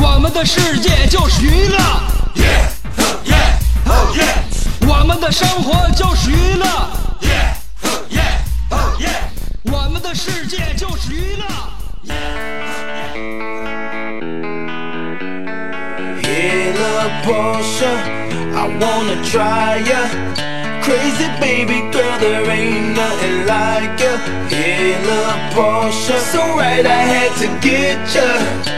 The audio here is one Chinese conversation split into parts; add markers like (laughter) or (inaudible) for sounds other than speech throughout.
我们的世界就是娱乐，我们的生活就是娱乐，我们的世界就是娱乐。 Hey, little Portia, I wanna try ya. Crazy baby girl, there ain't nothing like ya. Hey, little Portia, so right I had to get ya.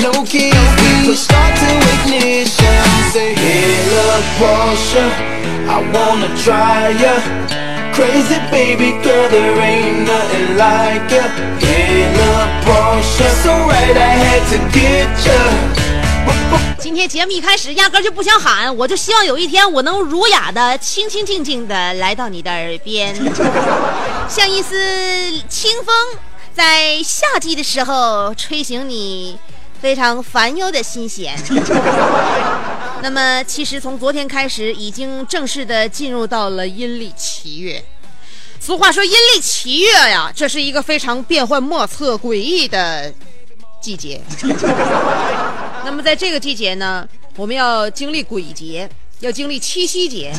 No keys, we push start to ignition. Say, hey, look, Porsche, I wanna try ya. Crazy baby girl, there ain't nothing like ya. Hey, look, Porsche, so right I had to get ya. 今天节目一开始压根儿就不想喊，我就希望有一天我能儒雅的、清清静静的来到你的耳边，像一丝清风，在夏季的时候吹醒你非常烦忧的心弦。(laughs) 那么，其实从昨天开始，已经正式的进入到了阴历七月。俗话说，阴历七月呀，这是一个非常变幻莫测、诡异的季节。(laughs) 那么在这个季节呢，我们要经历鬼节，要经历七夕节，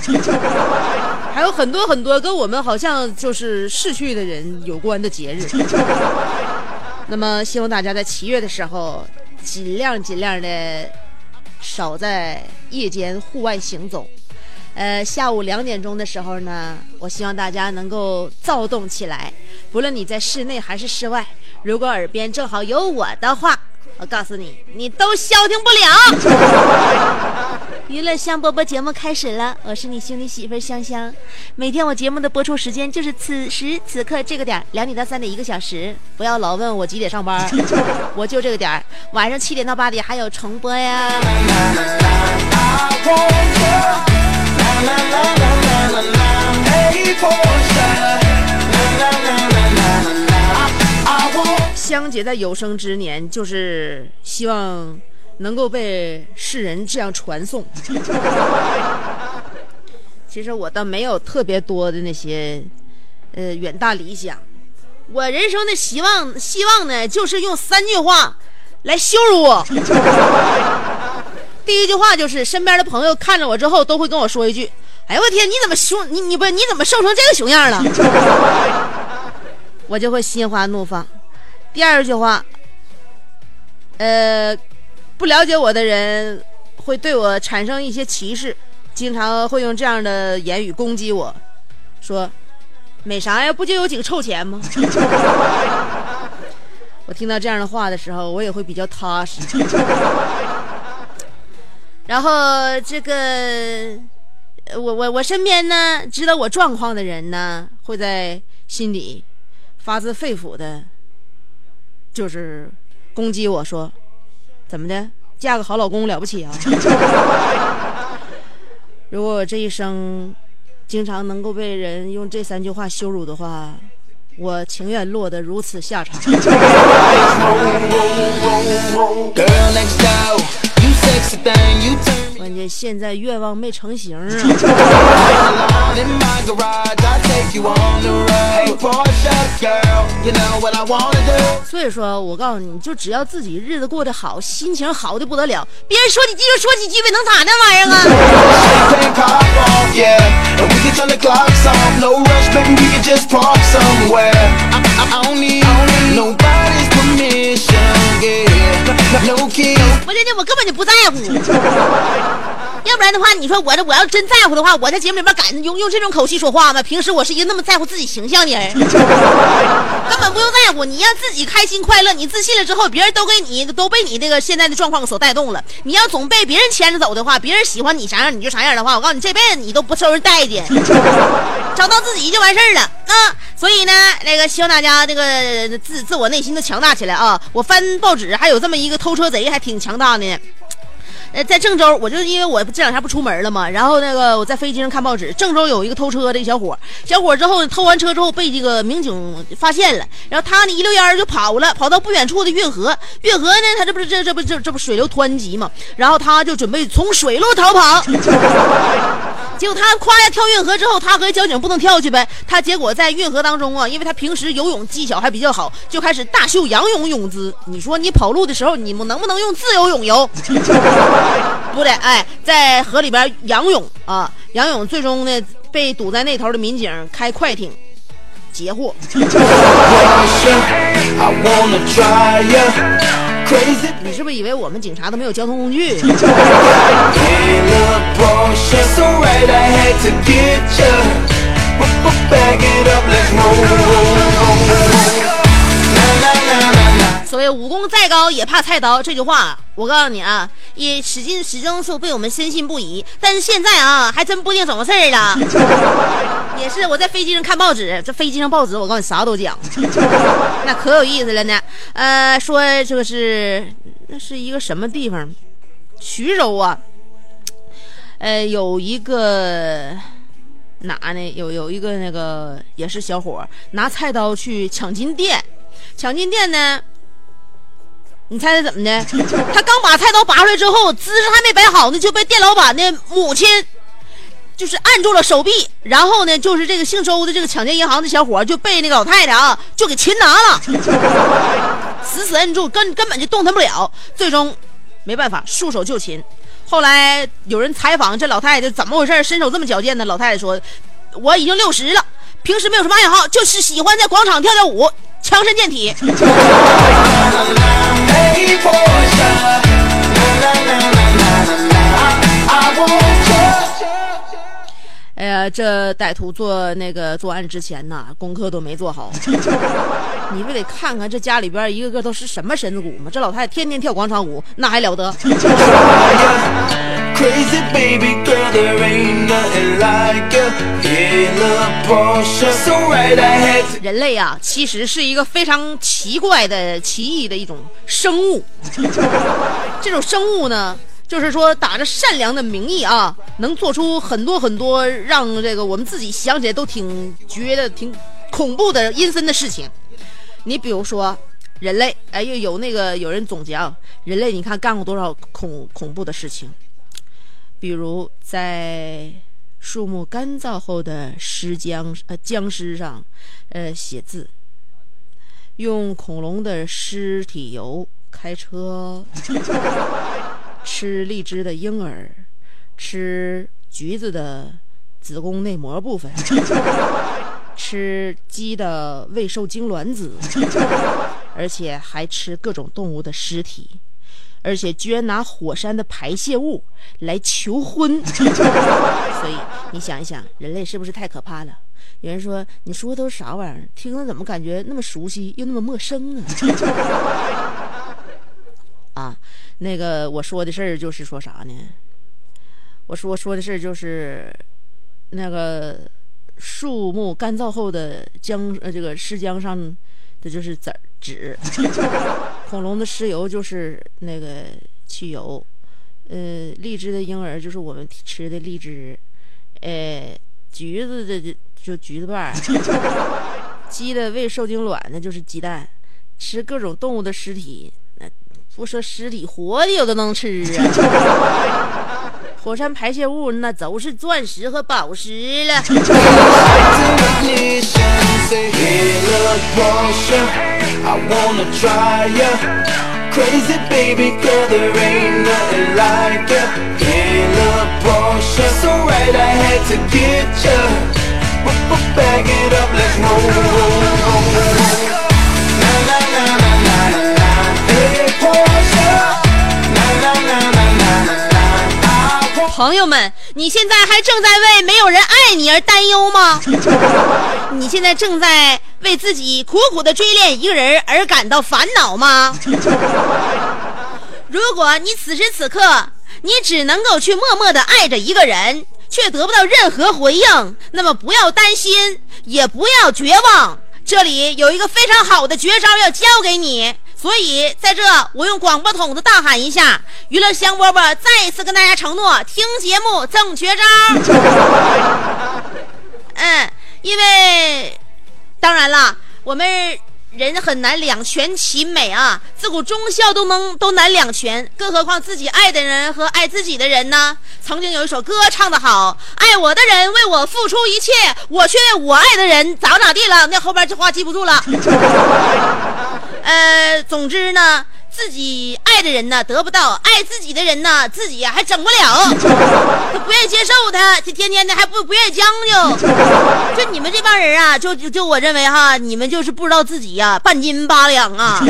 还有很多很多跟我们好像就是逝去的人有关的节日。(laughs) 那么希望大家在七月的时候，尽量尽量的少在夜间户外行走。呃，下午两点钟的时候呢，我希望大家能够躁动起来，不论你在室内还是室外，如果耳边正好有我的话，我告诉你，你都消停不了。(laughs) 娱乐香饽饽节目开始了，我是你兄弟媳妇香香。每天我节目的播出时间就是此时此刻这个点儿，两点到三点一个小时。不要老问我几点上班，(laughs) 我就这个点儿，晚上七点到八点还有重播呀。香姐在有生之年，就是希望能够被世人这样传颂。(laughs) 其实我倒没有特别多的那些，呃，远大理想。我人生的希望，希望呢，就是用三句话来羞辱我。(laughs) 第一句话就是，身边的朋友看着我之后，都会跟我说一句：“哎呦我天，你怎么凶？你你不你怎么瘦成这个熊样了？” (laughs) 我就会心花怒放。第二句话，呃，不了解我的人会对我产生一些歧视，经常会用这样的言语攻击我，说：“美啥呀？不就有几个臭钱吗？” (laughs) 我听到这样的话的时候，我也会比较踏实。(laughs) 然后这个，我我我身边呢，知道我状况的人呢，会在心里发自肺腑的，就是攻击我说，怎么的，嫁个好老公了不起啊？(laughs) 如果我这一生经常能够被人用这三句话羞辱的话，我情愿落得如此下场。(laughs) 关键现在愿望没成型啊。I I. 所以说我告诉你，就只要自己日子过得好，心情好的不得了，别人说几句就说几句呗，能咋那玩意儿啊？我这这我根本就不在乎。要不然的话，你说我这我要真在乎的话，我在节目里面敢用用这种口气说话吗？平时我是一个那么在乎自己形象的人，(laughs) 根本不用在乎。你要自己开心快乐，你自信了之后，别人都给你都被你这个现在的状况所带动了。你要总被别人牵着走的话，别人喜欢你啥样你就啥样的话，我告诉你，这辈子你都不受人待见，(laughs) 找到自己就完事儿了啊！所以呢，那个希望大家这个自自我内心都强大起来啊！我翻报纸还有这么一个偷车贼，还挺强大的呢。呃，在郑州，我就因为我这两天不出门了嘛，然后那个我在飞机上看报纸，郑州有一个偷车的小伙，小伙之后偷完车之后被这个民警发现了，然后他呢一溜烟就跑了，跑到不远处的运河，运河呢他这不是这这不这这不水流湍急嘛，然后他就准备从水路逃跑。(laughs) 结果他夸下跳运河之后，他和交警不能跳去呗。他结果在运河当中啊，因为他平时游泳技巧还比较好，就开始大秀仰泳泳姿。你说你跑路的时候，你们能不能用自由泳游？(laughs) 不对，哎，在河里边仰泳啊，仰泳，最终呢被堵在那头的民警开快艇截获。你是不是以为我们警察都没有交通工具？所谓武功再高也怕菜刀这句话，我告诉你啊，也始终始终是被我们深信不疑。但是现在啊，还真不定怎么事儿了。(laughs) 也是我在飞机上看报纸，这飞机上报纸我告诉你啥都讲，(laughs) 那可有意思了呢。呃，说这个是那是一个什么地方？徐州啊，呃，有一个哪呢？有有一个那个也是小伙拿菜刀去抢金店，抢金店呢。你猜猜怎么的？他刚把菜刀拔出来之后，姿势还没摆好呢，就被店老板的母亲就是按住了手臂，然后呢，就是这个姓周的这个抢劫银行的小伙就被那个老太太啊就给擒拿了，死死摁住，根根本就动弹不了，最终没办法束手就擒。后来有人采访这老太太怎么回事，身手这么矫健呢？老太太说：“我已经六十了，平时没有什么爱好，就是喜欢在广场跳跳舞，强身健体。(laughs) ”哎呀，这歹徒做那个作案之前呐，功课都没做好。(laughs) 你不得看看这家里边一个个都是什么身子骨吗？这老太太天天跳广场舞，那还了得？(laughs) Crazy baby girl, there ain't nothing like ya. In a Porsche. So right, I had 人类啊，其实是一个非常奇怪的、奇异的一种生物。(laughs) 这种生物呢，就是说打着善良的名义啊，能做出很多很多让这个我们自己想起来都挺觉得挺恐怖的阴森的事情。你比如说，人类，哎，又有那个有人总结啊，人类你看干过多少恐恐怖的事情？比如在树木干燥后的尸僵呃僵尸上，呃写字，用恐龙的尸体油开车，(laughs) 吃荔枝的婴儿，吃橘子的子宫内膜部分，(laughs) 吃鸡的未受精卵子，(laughs) 而且还吃各种动物的尸体。而且居然拿火山的排泄物来求婚，(laughs) 所以你想一想，人类是不是太可怕了？有人说，你说的都是啥玩意儿？听着怎么感觉那么熟悉又那么陌生啊？(laughs) 啊，那个我说的事儿就是说啥呢？我说说的事儿就是那个树木干燥后的浆呃这个尸浆上的就是籽儿纸。恐龙的尸油就是那个汽油，呃，荔枝的婴儿就是我们吃的荔枝，呃，橘子的就橘子瓣，(laughs) 鸡的喂受精卵那就是鸡蛋，吃各种动物的尸体，那不说尸体，活的有的能吃啊。(laughs) 火山排泄物那都是钻石和宝石了。(laughs) Say, hey, look, Porsche, I wanna try ya. Crazy baby girl, there ain't nothing like ya. Hey, look, Porsche, so right, I had to get ya. 朋友们，你现在还正在为没有人爱你而担忧吗？(laughs) 你现在正在为自己苦苦的追恋一个人而感到烦恼吗？(laughs) 如果你此时此刻你只能够去默默的爱着一个人，却得不到任何回应，那么不要担心，也不要绝望。这里有一个非常好的绝招要教给你，所以在这我用广播筒子大喊一下：娱乐香饽饽再一次跟大家承诺，听节目赠绝招。(laughs) 嗯，因为当然了，我们人很难两全其美啊，自古忠孝都能都难两全，更何况自己爱的人和爱自己的人呢？曾经有一首歌唱得好，爱我的人为我付出一切，我却为我爱的人咋咋地了。那后边这话记不住了。(laughs) 呃，总之呢，自己爱的人呢得不到，爱自己的人呢自己、还整不了，他 (laughs) 不愿意接受他，就天天的还不不愿意将就。就你们这帮人啊，就就我认为哈，你们就是不知道自己呀、半斤八两啊。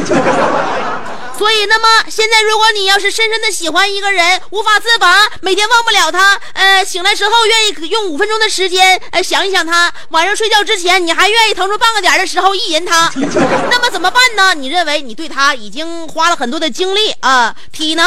所以，那么现在，如果你要是深深的喜欢一个人，无法自拔，每天忘不了他，呃，醒来之后愿意用五分钟的时间，呃，想一想他，晚上睡觉之前，你还愿意腾出半个点的时候意淫他，(laughs) 那么怎么办呢？你认为你对他已经花了很多的精力啊、体能，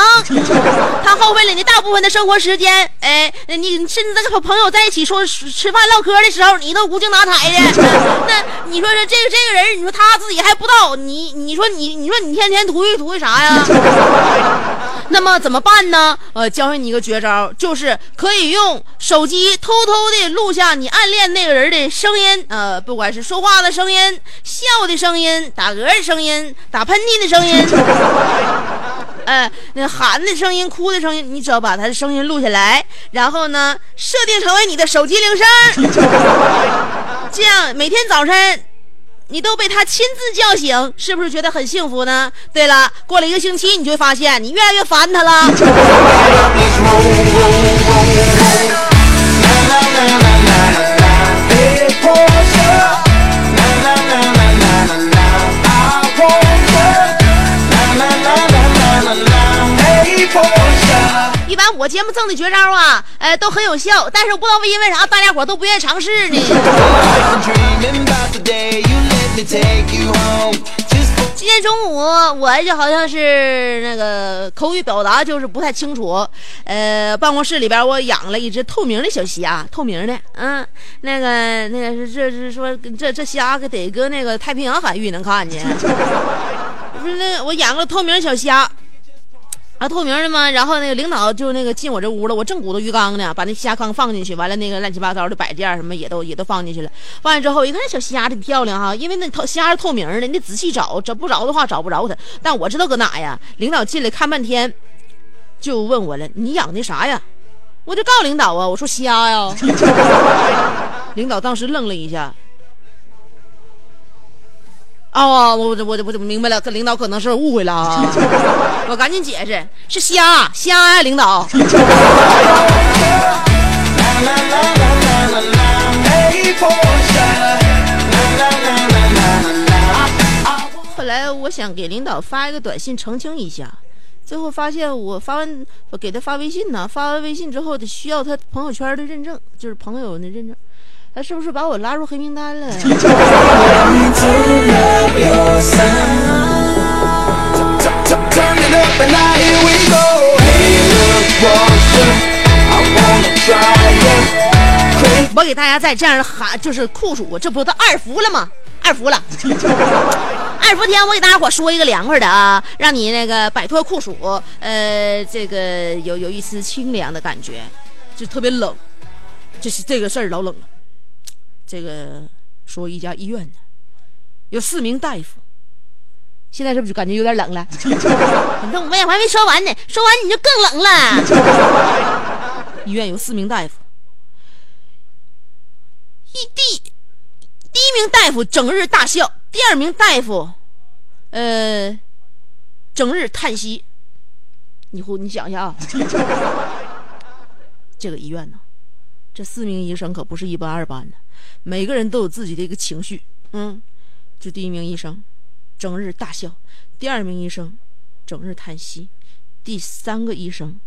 (laughs) 他耗费了你大部分的生活时间，哎，你甚至在和朋友在一起说吃饭唠嗑的时候，你都无精打采的，(laughs) 那你说这这个这个人，你说他自己还不知道，你你说你你说你天天图一图一啥啥呀？(laughs) 那么怎么办呢？呃，教会你一个绝招，就是可以用手机偷偷的录下你暗恋那个人的声音，呃，不管是说话的声音、笑的声音、打嗝的声音、打喷嚏的声音。(laughs) 呃，那喊的声音、哭的声音，你只要把他的声音录下来，然后呢，设定成为你的手机铃声，(laughs) 这样每天早晨你都被他亲自叫醒，是不是觉得很幸福呢？对了，过了一个星期，你就会发现你越来越烦他了。一般我节目赠的绝招啊，呃，都很有效，但是我不知道为因为啥大家伙都不愿意尝试呢。(laughs) 今天中午我就好像是那个口语表达就是不太清楚，呃，办公室里边我养了一只透明的小虾，透明的，嗯，那个那个是这是说这这虾可得搁那个太平洋海域能看见，(laughs) 不是那我养个透明小虾。啊，透明的嘛，然后那个领导就那个进我这屋了，我正鼓捣鱼缸呢，把那虾缸放进去，完了那个乱七八糟的摆件什么也都也都放进去了。放完之后，一看那小虾挺漂亮哈，因为那透虾是透明的，你得仔细找，找不着的话找不着它。但我知道搁哪呀？领导进来看半天，就问我了：“你养的啥呀？”我就告诉领导啊，我说虾呀。领导当时愣了一下。哦，我我我我明白了，这领导可能是误会了啊！(laughs) 我赶紧解释，是虾虾呀，领导。后来我想给领导发一个短信澄清一下，最后发现我发完我给他发微信呢，发完微信之后得需要他朋友圈的认证，就是朋友的认证。他是不是把我拉入黑名单了 (laughs) 我给大家再这样喊，就是酷暑，这不都二伏了吗？二伏了，(laughs) 二伏天我给大家伙说一个凉快的啊，让你那个摆脱酷暑，呃，这个有有一丝清凉的感觉，就特别冷，就是这个事儿老冷了。这个说一家医院呢，有四名大夫。现在是不是就感觉有点冷了？(laughs) 你看我还没说完呢，说完你就更冷了。医院有四名大夫，一第第一名大夫整日大笑，第二名大夫，呃，整日叹息。你呼，你想一下啊，这个医院呢，这四名医生可不是一般二般的，每个人都有自己的一个情绪。嗯，就第一名医生。整日大笑，第二名医生整日叹息，第三个医生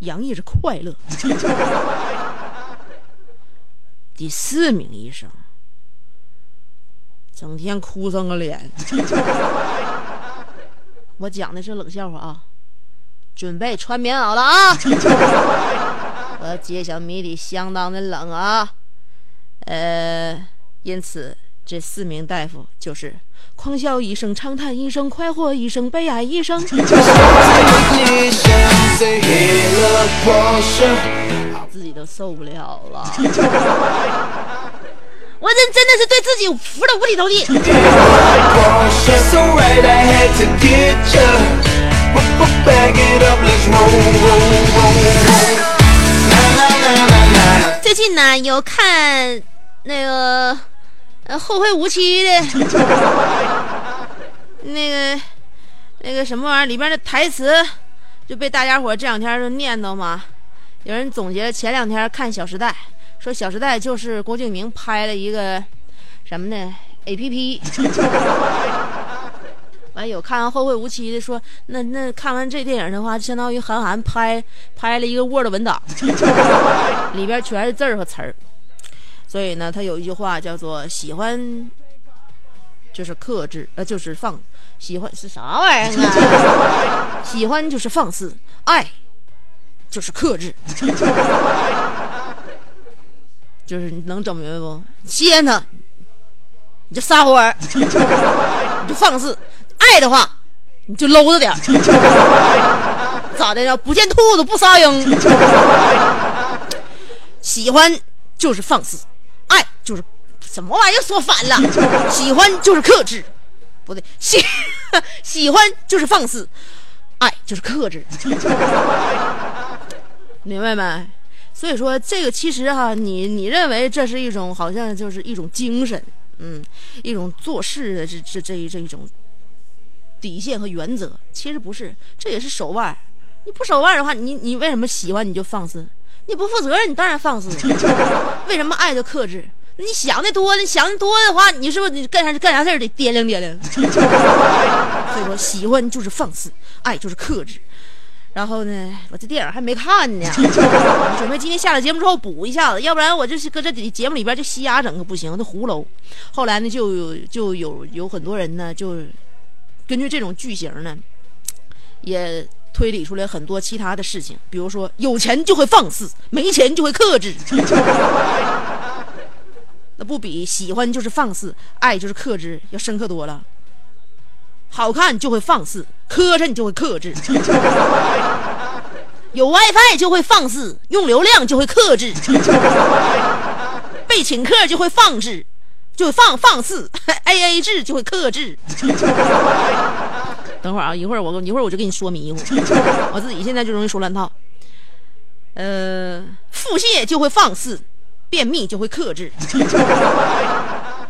洋溢着快乐，(laughs) 第四名医生整天哭丧个脸。(laughs) 我讲的是冷笑话啊，准备穿棉袄了啊！(laughs) 我揭晓谜底，相当的冷啊，呃，因此。这四名大夫就是狂笑一声、长叹一声、快活一声、悲哀一声。自己都受不了了，(laughs) 我这真的是对自己服的五体投地。有看那个。呃，后会无期的，(laughs) 那个，那个什么玩意儿里边的台词，就被大家伙这两天就念叨嘛。有人总结前两天看《小时代》，说《小时代》就是郭敬明拍了一个什么呢？A P P。完有看完《后会无期》的说，那那看完这电影的话，相当于韩寒拍拍了一个 Word 文档，(laughs) 里边全是字和词儿。所以呢，他有一句话叫做“喜欢就是克制，呃，就是放喜欢是啥玩意儿啊？喜欢就是放肆，爱就是克制，(laughs) 就是你能整明白不？稀罕他，你就撒欢儿，你就放肆；爱的话，你就搂着点 (laughs) 咋的呀？不见兔子不撒鹰。喜欢就是放肆。爱就是什么玩意儿说反了，喜欢就是克制，不对，喜 (laughs) 喜欢就是放肆，爱就是克制，明白没？所以说这个其实哈，你你认为这是一种好像就是一种精神，嗯，一种做事的这这这一这一种底线和原则，其实不是，这也是手腕。你不手腕的话，你你为什么喜欢你就放肆？你不负责任，你当然放肆。(laughs) 为什么爱就克制？你想的多，你想的多的话，你是不是你干啥干啥事儿得掂量掂量？(laughs) 所以说，喜欢就是放肆，爱就是克制。然后呢，我这电影还没看呢，(laughs) 准备今天下了节目之后补一下子，要不然我就是搁这节目里边就瞎整个不行，这葫芦。后来呢，就就有有很多人呢，就根据这种剧情呢，也。推理出来很多其他的事情，比如说有钱就会放肆，没钱就会克制，(laughs) 那不比喜欢就是放肆，爱就是克制要深刻多了。好看就会放肆，磕碜就会克制；(laughs) 有 WiFi 就会放肆，用流量就会克制；(laughs) 被请客就会放肆，就放放肆；(laughs) AA 制就会克制。(laughs) 等会儿啊，一会儿我一会儿我就给你说迷糊，(laughs) 我自己现在就容易说乱套。呃，腹泻就会放肆，便秘就会克制，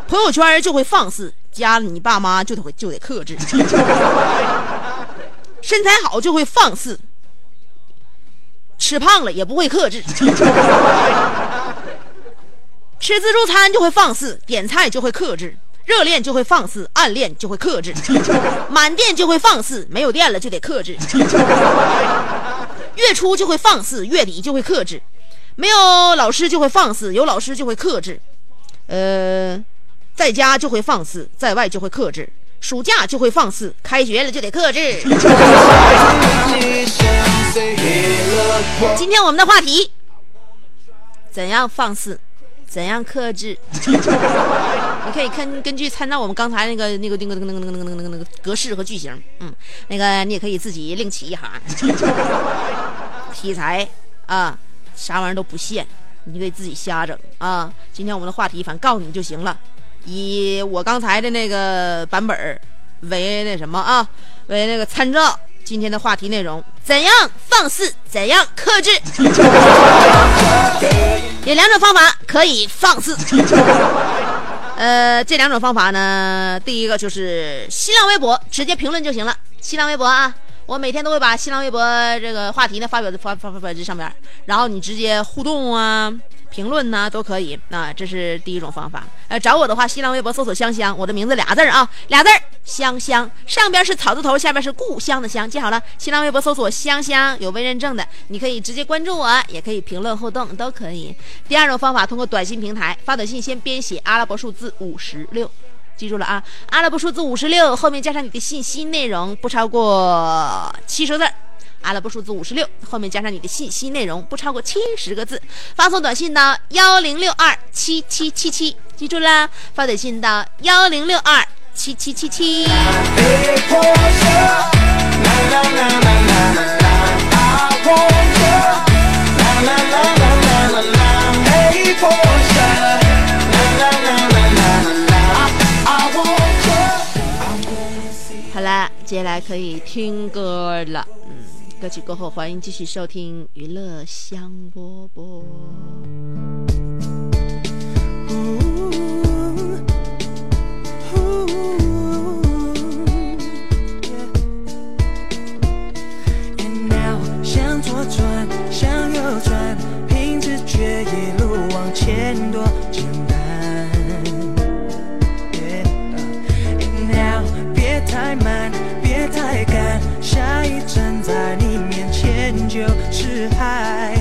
朋友圈就会放肆，加了你爸妈就得会就得克制，身材好就会放肆，吃胖了也不会克制，吃自助餐就会放肆，点菜就会克制。热恋就会放肆，(laughs) 暗恋就会克制，满电就会放肆，没有电了就得克制。(laughs) 月初就会放肆，月底就会克制。没有老师就会放肆，有老师就会克制。呃，在家就会放肆，在外就会克制。暑假就会放肆，开学了就得克制。(laughs) 今天我们的话题：怎样放肆？怎样克制？(laughs) 你可以看根据参照我们刚才那个那个那个那个那个那个那个那个格式和句型，嗯，那个你也可以自己另起一行。题材啊，啥玩意儿都不限，你可以自己瞎整啊。今天我们的话题，反正告诉你就行了。以我刚才的那个版本为那什么啊，为那个参照。今天的话题内容：怎样放肆，怎样克制。(laughs) 有两种方法可以放肆。(laughs) 呃，这两种方法呢，第一个就是新浪微博直接评论就行了。新浪微博啊，我每天都会把新浪微博这个话题呢发表在发发发表这上面，然后你直接互动啊。评论呢都可以，啊，这是第一种方法。呃，找我的话，新浪微博搜索“香香”，我的名字俩字儿啊，俩字儿“香香”，上边是草字头，下边是故乡的乡，记好了。新浪微博搜索“香香”，有微认证的，你可以直接关注我，也可以评论互动，都可以。第二种方法，通过短信平台发短信，先编写阿拉伯数字五十六，记住了啊，阿拉伯数字五十六后面加上你的信息内容，不超过七十字。阿拉伯数字五十六，后面加上你的信息内容，不超过七十个字，发送短信到幺零六二七七七七，记住啦，发短信到幺零六二七七七七。好啦，接下来可以听歌了。嗯歌曲过后，欢迎继续收听娱乐香饽饽。太慢，站在你面前。就是海。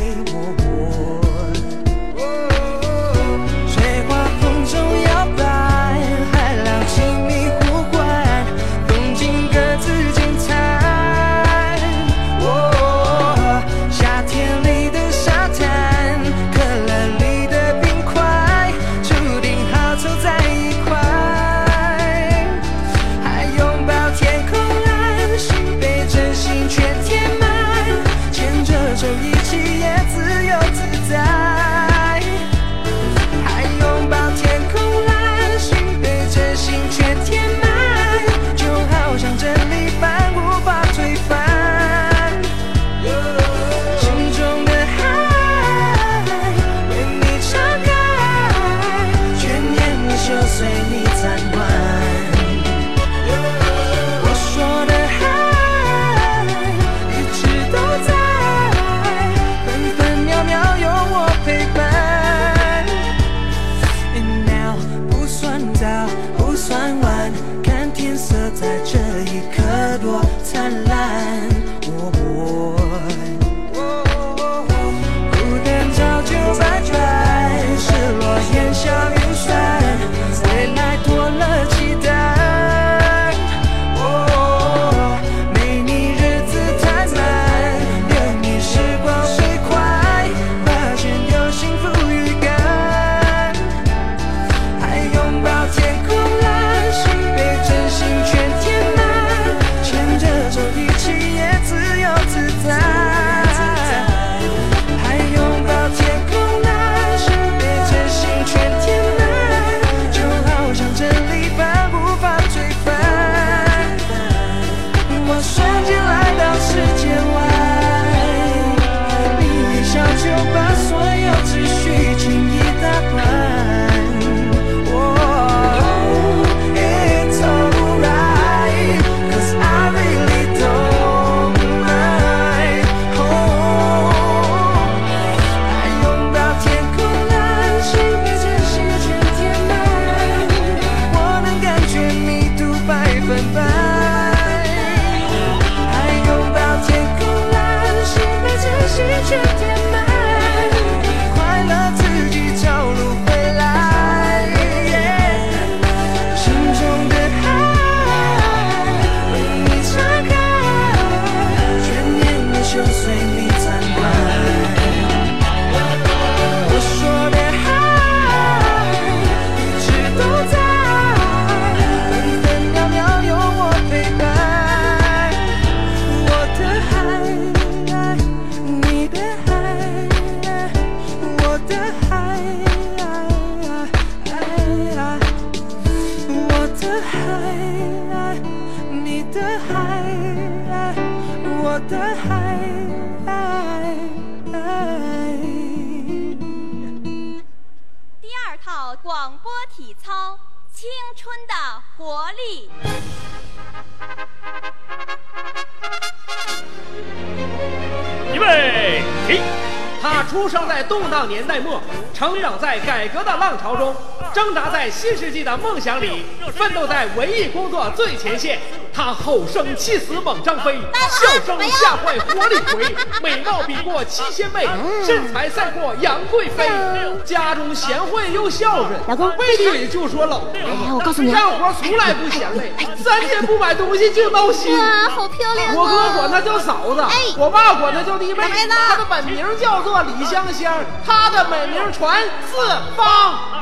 力》。预备起！他出生在动荡年代末，成长在改革的浪潮中，挣扎在新世纪的梦想里，奋斗在文艺工作最前线。他吼声气死猛张飞，笑声吓坏活李逵，(laughs) 美貌比过七仙妹，身材赛过杨贵妃。家中贤惠又孝顺，老公背嘴就说冷。哎，我告诉你，干活从来不嫌累，三天不买东西就闹心。哇，好漂亮！我哥管她叫嫂子，我爸管她叫弟妹。她的本名叫做李香香，她的美名传四方。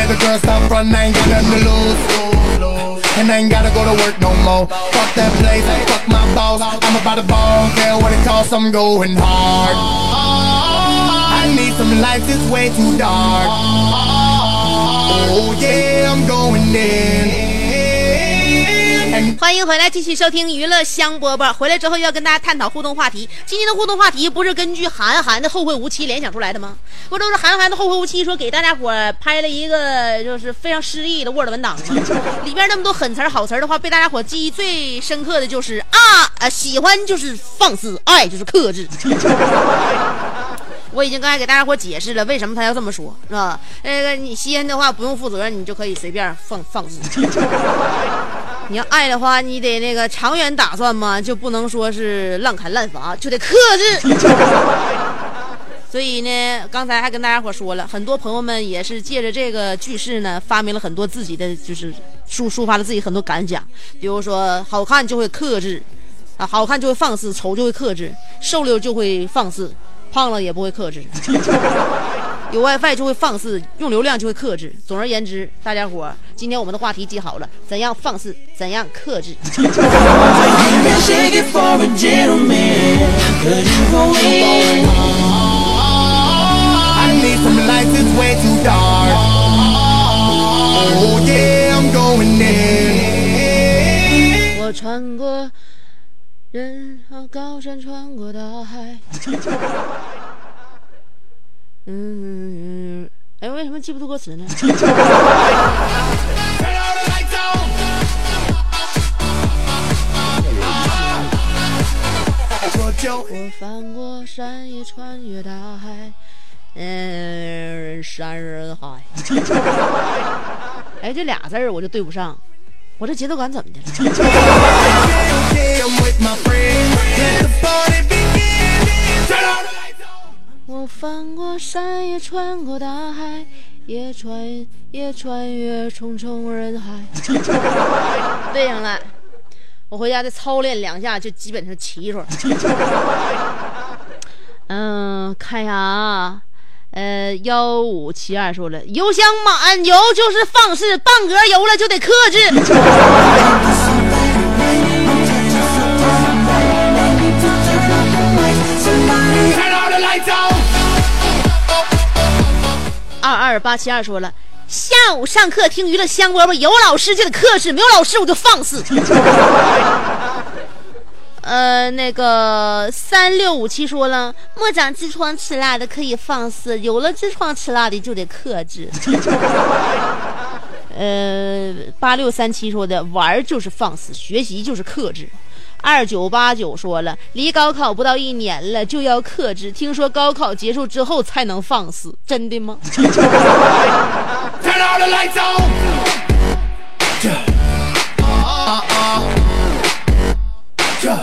Baby, girl, stop running. I ain't got nothing to lose. And I ain't gotta go to work no more. Fuck that place, fuck my boss. I'm about to ball, care what it costs. I'm going hard. I need some lights, it's way too dark. Oh yeah, I'm going in. 欢迎回来，继续收听娱乐香饽饽。回来之后要跟大家探讨互动话题。今天的互动话题不是根据韩寒的《后会无期》联想出来的吗？不都是韩寒的《后会无期》说给大家伙拍了一个就是非常诗意的 Word 文档吗？(laughs) 里边那么多狠词儿好词儿的话，被大家伙记忆最深刻的就是啊，呃，喜欢就是放肆，爱就是克制。(laughs) 我已经刚才给大家伙解释了为什么他要这么说，是吧？那个你吸烟的话不用负责任，你就可以随便放放肆。你要爱的话，你得那个长远打算嘛，就不能说是滥砍滥伐，就得克制。(laughs) 所以呢，刚才还跟大家伙说了，很多朋友们也是借着这个句式呢，发明了很多自己的，就是抒抒发了自己很多感想，比如说好看就会克制，啊，好看就会放肆，丑就会克制，瘦溜就会放肆，胖了也不会克制。(laughs) 有 WiFi 就会放肆，用流量就会克制。总而言之，大家伙儿，今天我们的话题记好了：怎样放肆，怎样克制。Oh. 我穿过人和高山，穿过大海。嗯，哎，为什么记不住歌词呢？我翻过山，也穿越大海，嗯，山人海。哎，这俩字儿我就对不上，我这节奏感怎么的了？我翻过山，也穿过大海，也穿也穿越重重人海。(laughs) 对上了，我回家再操练两下，就基本上齐出。(laughs) 嗯，看一下啊，呃，幺五七二说了，油箱满油就是放肆，半格油了就得克制。(laughs) 二二八七二说了，下午上课听娱乐香饽饽，有老师就得克制，没有老师我就放肆。(laughs) 呃，那个三六五七说了，莫长痔疮吃辣的可以放肆，有了痔疮吃辣的就得克制。(laughs) 呃，八六三七说的玩儿就是放肆，学习就是克制。二九八九说了，离高考不到一年了，就要克制。听说高考结束之后才能放肆，真的吗. Uh, uh. Uh, uh.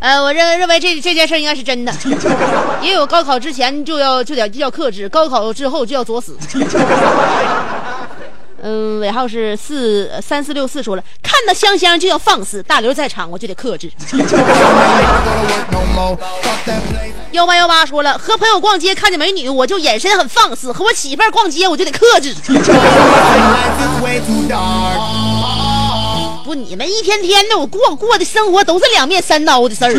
呃，我认认为这这件事儿应该是真的，(laughs) 也有高考之前就要就得就要克制，高考之后就要作死。嗯，尾号是四三四六四说了，看到香香就要放肆，大刘在场我就得克制。(laughs) 幺八幺八说了，和朋友逛街看见美女我就眼神很放肆，和我媳妇儿逛街我就得克制。(laughs) 不，你们一天天的我过过的生活都是两面三刀的事儿。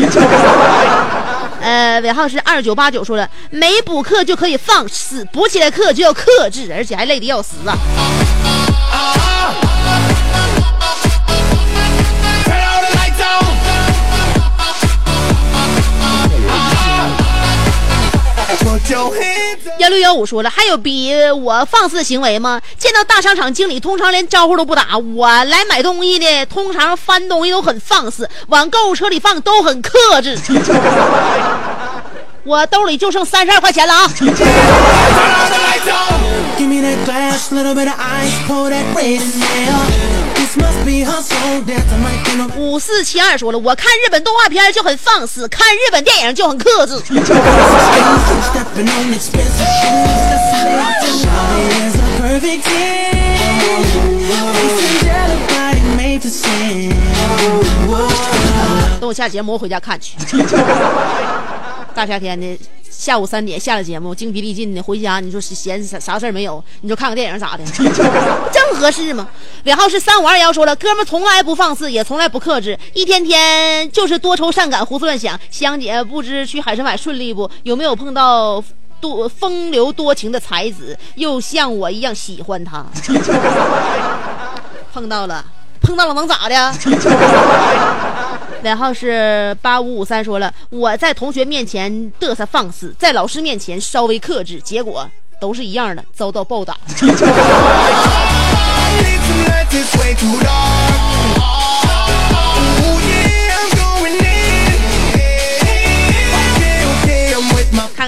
呃，尾号是二九八九说了，没补课就可以放肆，补起来课就要克制，而且还累得要死啊。幺六幺五说了，还有比我放肆的行为吗？见到大商场经理，通常连招呼都不打。我来买东西的，通常翻东西都很放肆，往购物车里放都很克制。(laughs) 我兜里就剩三十二块钱了啊！五四七二说了，我看日本动画片就很放肆，看日本电影就很克制。等我下节目，我回家看去。(laughs) 大夏天的下午三点下了节目，精疲力尽的回家，你说闲啥啥事儿没有？你说看个电影咋的？(laughs) 正合适吗？尾号是三五二幺说了，哥们从来不放肆，也从来不克制，一天天就是多愁善感，胡思乱想。香姐不知去海参崴顺利不？有没有碰到多风流多情的才子，又像我一样喜欢他？(laughs) 碰到了，碰到了能咋的？尾号是八五五三，说了我在同学面前嘚瑟放肆，在老师面前稍微克制，结果都是一样的，遭到暴打。(laughs) (laughs)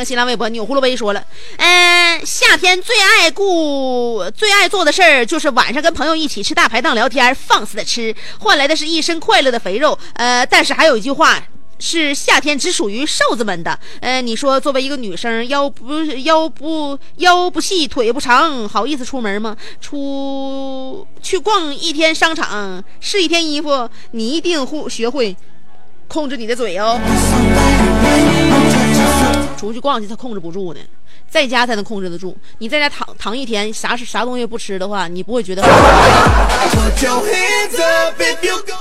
新浪微博，钮祜禄威说了，嗯，夏天最爱顾、最爱做的事儿就是晚上跟朋友一起吃大排档聊天，放肆的吃，换来的是一身快乐的肥肉。呃，但是还有一句话是夏天只属于瘦子们的。呃，你说作为一个女生，腰不腰不腰不细腿不长，好意思出门吗？出去逛一天商场，试一天衣服，你一定会学会控制你的嘴哦。出去逛去，他控制不住呢，在家才能控制得住。你在家躺躺一天，啥啥东西不吃的话，你不会觉得。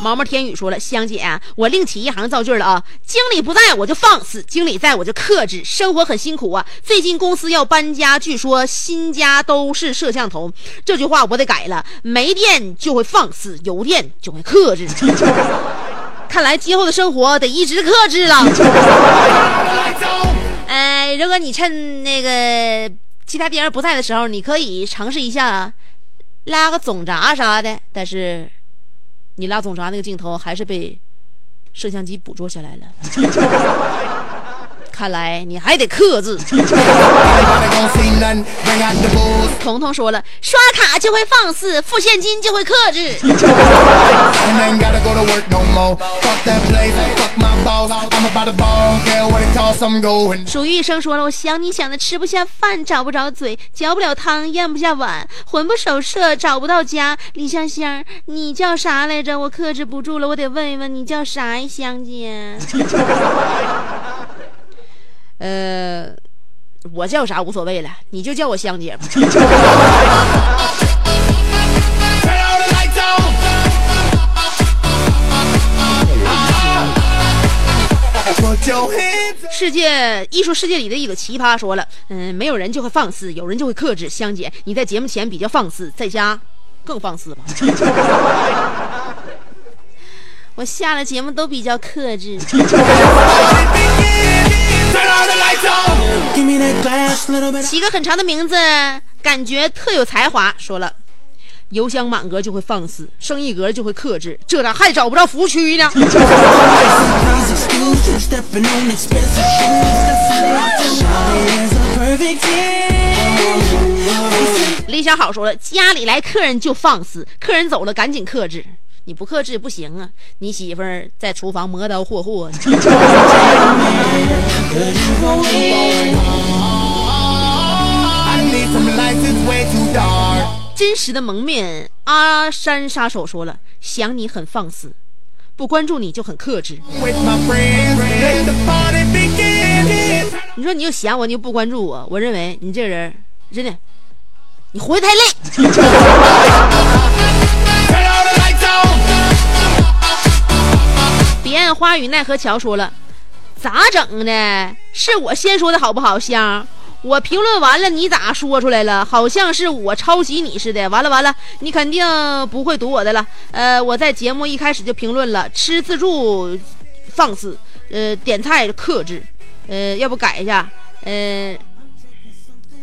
毛毛天宇说了，香姐，我另起一行造句了啊！经理不在我就放肆，经理在我就克制。生活很辛苦啊，最近公司要搬家，据说新家都是摄像头。这句话我得改了，没电就会放肆，有电就会克制。(laughs) 看来今后的生活得一直克制了。哎，如果你趁那个其他别人不在的时候，你可以尝试一下拉个总闸啥的，但是你拉总闸那个镜头还是被摄像机捕捉下来了。(laughs) 看来你还得克制。(laughs) 彤彤说了，刷卡就会放肆，付现金就会克制。属于一生说了，我想你想的吃不下饭，找不着嘴，嚼不了汤，咽不下碗，魂不守舍，找不到家。李香香，你叫啥来着？我克制不住了，我得问一问你叫啥呀，香姐。(laughs) 呃，我叫啥无所谓了，你就叫我香姐吧。(laughs) 世界艺术世界里的一个奇葩说了，嗯，没有人就会放肆，有人就会克制。香姐，你在节目前比较放肆，在家更放肆吧？(laughs) 我下了节目都比较克制。(laughs) 起个很长的名字，感觉特有才华。说了，油箱满格就会放肆，生意格就会克制，这咋还找不着服务区呢？(laughs) 李小好说了，家里来客人就放肆，客人走了赶紧克制。你不克制不行啊！你媳妇儿在厨房磨刀霍霍。(laughs) 真实的蒙面阿山杀手说了，想你很放肆，不关注你就很克制。你说你又想我，你又不关注我，我认为你这个人真的，你活得太累。(laughs) 岸花语奈何桥说了，咋整的？是我先说的好不好，香？我评论完了，你咋说出来了？好像是我抄袭你似的。完了完了，你肯定不会读我的了。呃，我在节目一开始就评论了，吃自助放肆，呃，点菜克制，呃，要不改一下，呃，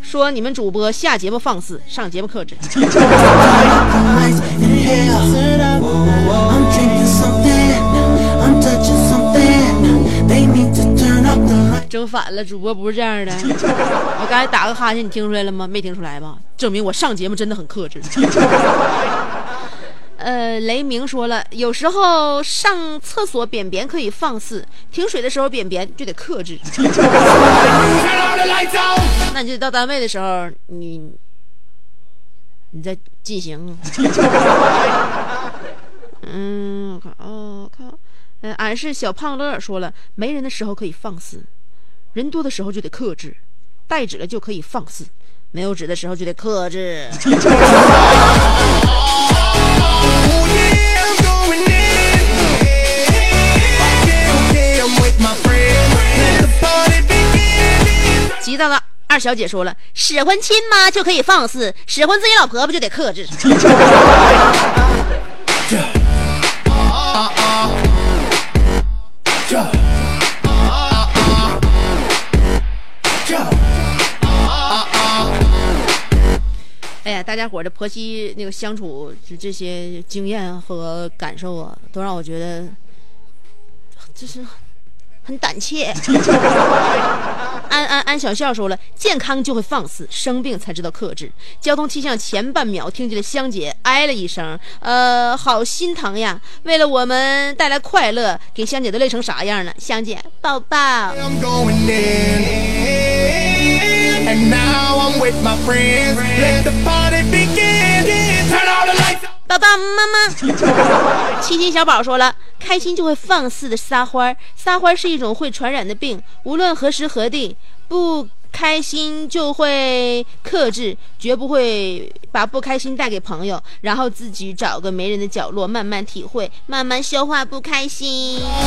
说你们主播下节目放肆，上节目克制。(laughs) 整反了，主播不是这样的。(laughs) 我刚才打个哈欠，你听出来了吗？没听出来吧？证明我上节目真的很克制。(laughs) 呃，雷鸣说了，有时候上厕所便便可以放肆，停水的时候便便就得克制。(laughs) 那你就到单位的时候，你你再进行。嗯，我看哦，看，呃，俺是小胖乐说了，没人的时候可以放肆，人多的时候就得克制，带纸了就可以放肆，没有纸的时候就得克制。Oh. 急躁的二小姐说了，使唤亲妈就可以放肆，使唤自己老婆婆就得克制。(laughs) 大家伙儿的婆媳那个相处这这些经验和感受啊，都让我觉得 (sighs) 就是很胆怯。安安安小笑说了，健康就会放肆，生病才知道克制。交通气象前半秒听见了香姐哎了一声，呃，好心疼呀。为了我们带来快乐，给香姐都累成啥样了？香姐抱抱。Now I'm with my friends. Let the party begin. Turn all the lights 爸爸妈妈，七星小宝说了，开心就会放肆的撒欢儿，撒欢儿是一种会传染的病，无论何时何地，不开心就会克制，绝不会把不开心带给朋友，然后自己找个没人的角落慢慢体会，慢慢消化不开心。Oh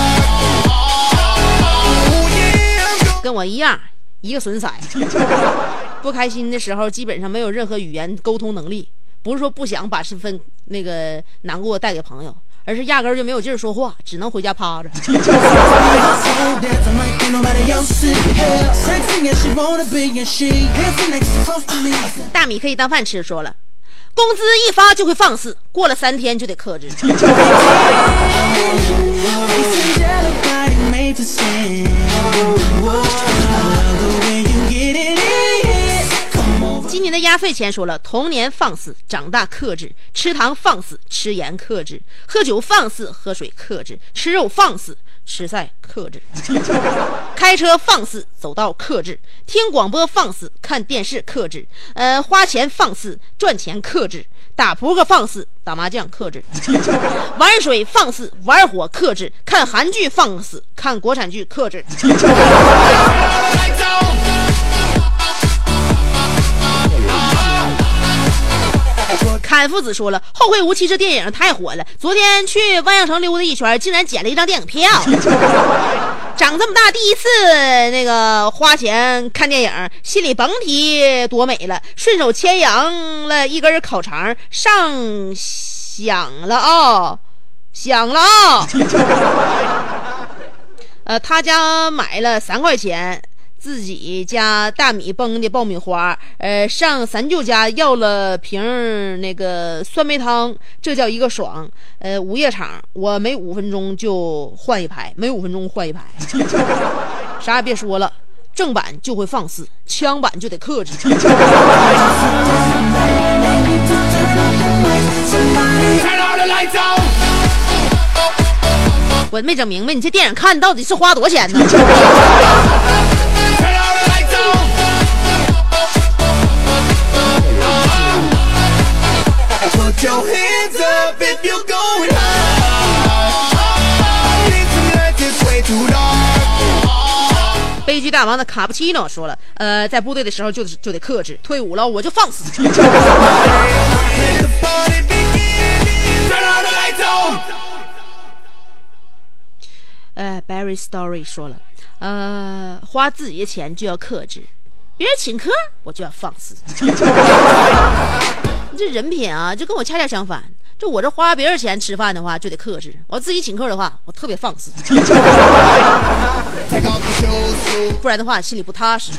跟我一样，一个损色。(laughs) 不开心的时候，基本上没有任何语言沟通能力。不是说不想把这份那个难过带给朋友，而是压根儿就没有劲儿说话，只能回家趴着。(laughs) 大米可以当饭吃，说了，工资一发就会放肆，过了三天就得克制。(laughs) 今年的压岁钱说了，童年放肆，长大克制；吃糖放肆，吃盐克制；喝酒放肆，喝水克制；吃肉放肆，吃菜克制；(laughs) 开车放肆，走道克制；听广播放肆，看电视克制；呃，花钱放肆，赚钱克制；打扑克放肆，打麻将克制；(laughs) 玩水放肆，玩火克制；看韩剧放肆，看国产剧克制。(laughs) 父子说了，《后会无期》这电影太火了，昨天去万象城溜达一圈，竟然捡了一张电影票。(laughs) 长这么大第一次那个花钱看电影，心里甭提多美了。顺手牵羊了一根烤肠，上响了啊、响了啊、(laughs) 呃，他家买了三块钱，自己家大米崩的爆米花，呃，上三舅家要了瓶那个酸梅汤，这叫一个爽。呃，午夜场我每五分钟就换一排，每五分钟换一排，(laughs) 啥也别说了。正版就会放肆，枪版就得克制。(laughs) 我没整明白，你这电影看到底是花多少钱呢？Put your hands up if you're going high. Need some lights, it's way too dark. 悲剧大王的卡布奇诺说了，呃，在部队的时候就就得克制，退伍了我就放肆。呃，Barry Story 说了，呃，花自己的钱就要克制，别人请客我就要放肆。这人品啊，就跟我恰恰相反。就我这花别人钱吃饭的话，就得克制；我自己请客的话，我特别放肆，Take off your shoes. 不然的话心里不踏实。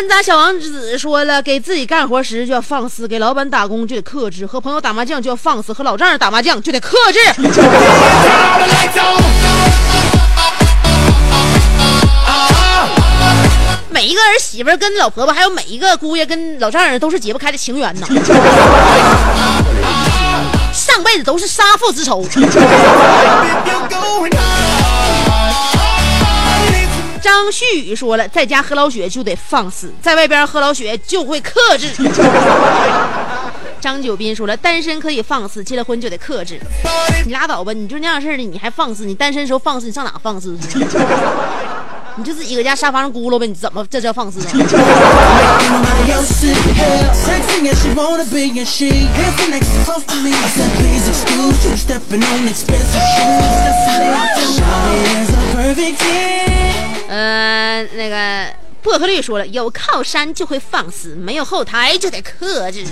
咱家小王子说了，给自己干活时就要放肆，给老板打工就得克制，和朋友打麻将就要放肆，和老丈人打麻将就得克制。(laughs) 每一个儿媳妇跟老婆婆，还有每一个姑爷跟老丈人，都是解不开的情缘呐。(laughs) 上辈子都是杀父之仇。(laughs) 张旭宇说了，在家喝老雪就得放肆，在外边喝老雪就会克制。张九斌说了，单身可以放肆，结了婚就得克制。你拉倒吧，你就那样式的，你还放肆？你单身时候放肆，你上哪放肆去？你就自己搁家沙发上咕噜呗，你怎么这叫放肆呢？呃，那个薄荷绿说了，有靠山就会放肆，没有后台就得克制。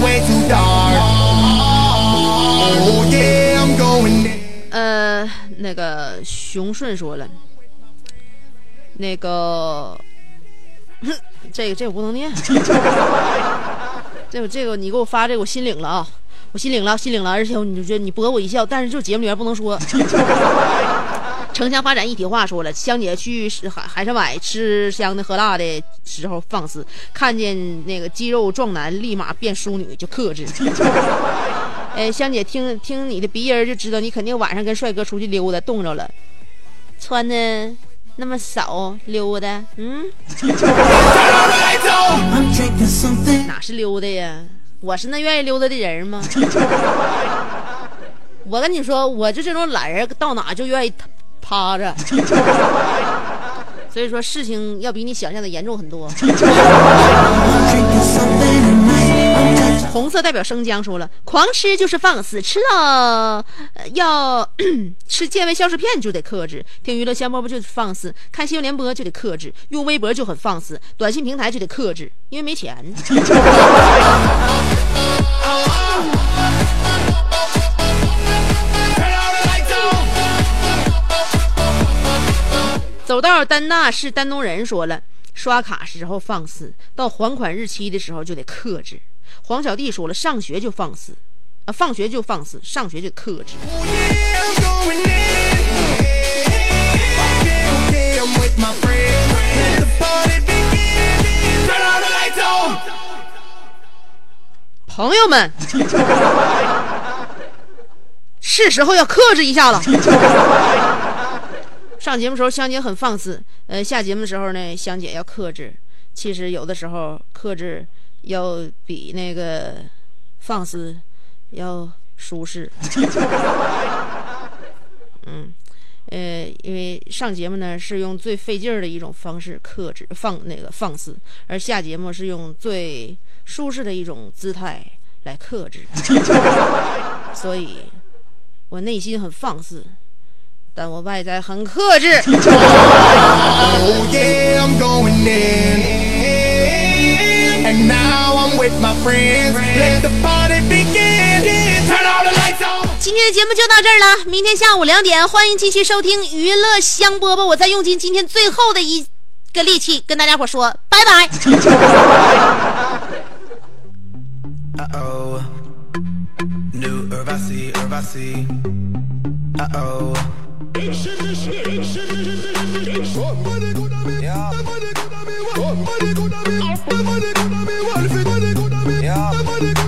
Way too dark. Oh yeah, I'm going in. 呃，那个熊顺说了，那个，哼这个这个不能念，这个这个你给我发这个我心领了啊，我心领了，心领了，而且你就觉得你博我一笑，但是就节目里面不能说。(laughs) 城乡发展一体化说了，香姐去海海参崴吃香的喝辣的时候放肆，看见那个肌肉壮男立马变淑女就克制。(laughs) 哎，香姐听听你的鼻音就知道你肯定晚上跟帅哥出去溜达冻着了，穿的那么少溜达，嗯. (laughs) 哪是溜达呀？我是那愿意溜达的人吗？(laughs) 我跟你说，我就这种懒人，到哪就愿意趴着。所以说，事情要比你想象的严重很多。红色代表生姜说了，狂吃就是放肆，吃到、要 (coughs) 吃健胃消食片就得克制，听娱乐香饽饽就是放肆，看新闻联播就得克制，用微博就很放肆，短信平台就得克制，因为没钱。走道丹娜是丹东人说了，刷卡时候放肆，到还款日期的时候就得克制。黄小弟说了，上学就放肆，啊，放学就放肆，上学就克制。朋友们，是时候要克制一下了。上节目时候，香姐很放肆，呃，下节目的时候呢，香姐要克制。其实有的时候克制要比那个放肆要舒适。(laughs) 嗯，呃，因为上节目呢是用最费劲儿的一种方式克制放那个放肆，而下节目是用最舒适的一种姿态来克制，(laughs) 所以我内心很放肆，但我外在很克制。Oh yeah, I'm going in. And now I'm with my friends. Let the party begin. Turn all the lights on. 今天的节目就到这儿了，明天下午两点，欢迎继续收听娱乐香饽饽。我再用尽今天最后的一个力气跟大家伙说拜拜。Uh Yeah.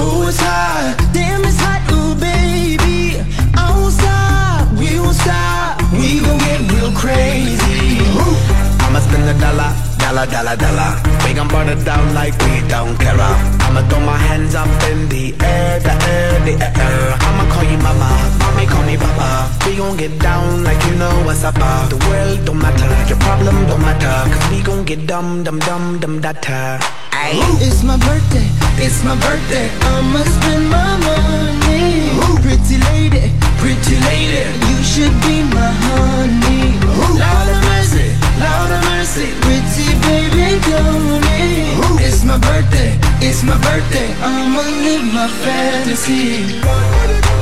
ooh, it's hot, damn, it's hot, ooh, baby. I won't stop, we won't stop, we gon' get real crazy. I'ma spend dollar, dollar, dollar, dollar. We gon' burn it down like we don't care. I'ma throw my hands up in the air, the air, the air. I'ma call gon' get down like you know what's up. uh. The world don't matter, your problem don't matter. Cause we gon' get dumb, dumb, dumb, dumb, data. Ayy. It's my birthday, it's my birthday. I'ma spend my money. Pretty lady, pretty lady, you should be my honey. Lord of mercy, Lord of mercy, pretty baby, don't me. It's my birthday, it's my birthday. I'ma live my fantasy.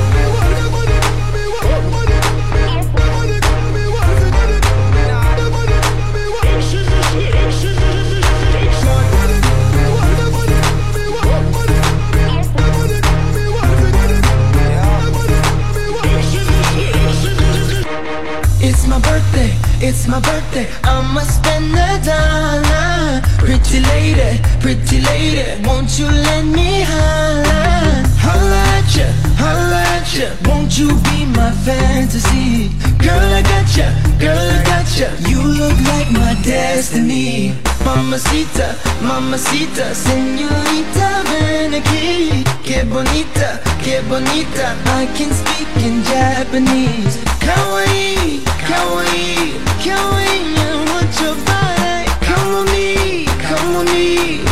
It's my birthday. I'ma spend a dollar. Pretty lady, pretty lady, won't you let me holla? Holla at ya, holla at ya. Won't you be my fantasy? Girl, I got gotcha. ya, girl, I got gotcha. you. You look like my destiny. Mamacita, mamacita, senorita, ven aquí. Que bonita, que bonita. I can speak in Japanese. Kawaii, kawaii, kawaii. I want your body. Come on me, come on me.